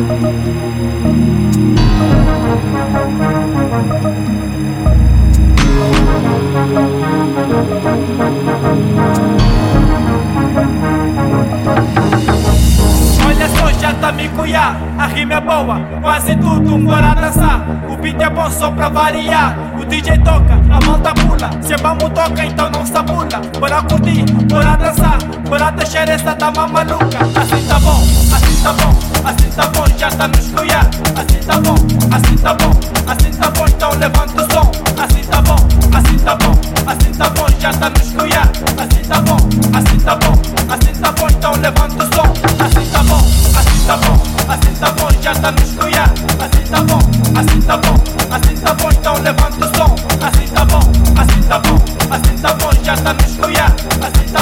Olha só já tá me Micuiá, a rima é boa, quase tudo fora dançar. O beat é bom só pra variar. O DJ toca, a malta pula. Se é vamos toca, então não sabula. Bora curtir, bora dançar, bora deixar essa dama maluca. la miscoya, assis d'avant, assis d'avant, assis d'avant, je t'enlève un deux cents, assis d'avant, assis d'avant, assis d'avant, j'ai ta miscoya, assis d'avant, assis d'avant, assis d'avant, je t'enlève un deux cents, assis d'avant, assis d'avant, assis d'avant, j'ai ta assis d'avant, assis d'avant, assis d'avant, je t'enlève un assis d'avant, assis d'avant, assis d'avant, j'ai ta miscoya, assis d'avant.